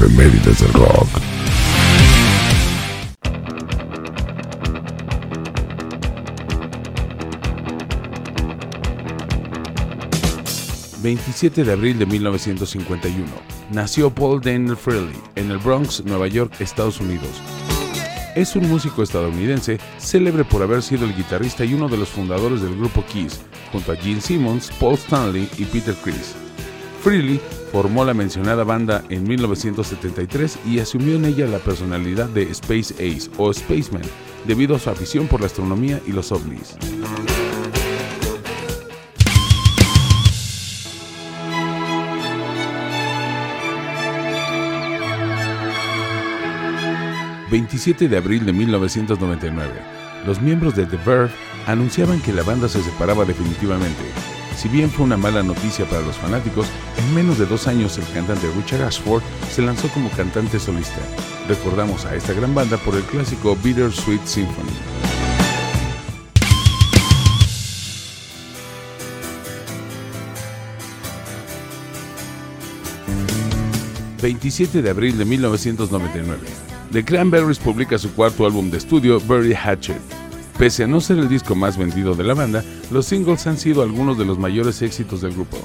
Efemérides del rock. ...27 de abril de 1951... ...nació Paul Daniel Frehley... ...en el Bronx, Nueva York, Estados Unidos... Es un músico estadounidense célebre por haber sido el guitarrista y uno de los fundadores del grupo Kiss, junto a Gene Simmons, Paul Stanley y Peter Criss. Freely formó la mencionada banda en 1973 y asumió en ella la personalidad de Space Ace o Spaceman, debido a su afición por la astronomía y los ovnis. ...27 de abril de 1999... ...los miembros de The Verve anunciaban que la banda se separaba definitivamente... Si bien fue una mala noticia para los fanáticos, en menos de dos años el cantante Richard Ashford se lanzó como cantante solista. Recordamos a esta gran banda por el clásico Bitter Sweet Symphony. ...27 de abril de 1999... The Cranberries publica su cuarto álbum de estudio, Very Hatchet. Pese a no ser el disco más vendido de la banda, los singles han sido algunos de los mayores éxitos del grupo.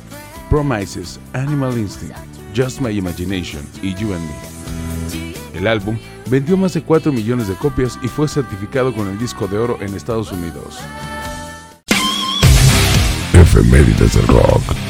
Promises, Animal Instinct, Just My Imagination y You and Me. El álbum vendió más de 4 millones de copias y fue certificado con el disco de oro en Estados Unidos. Efemérides del rock.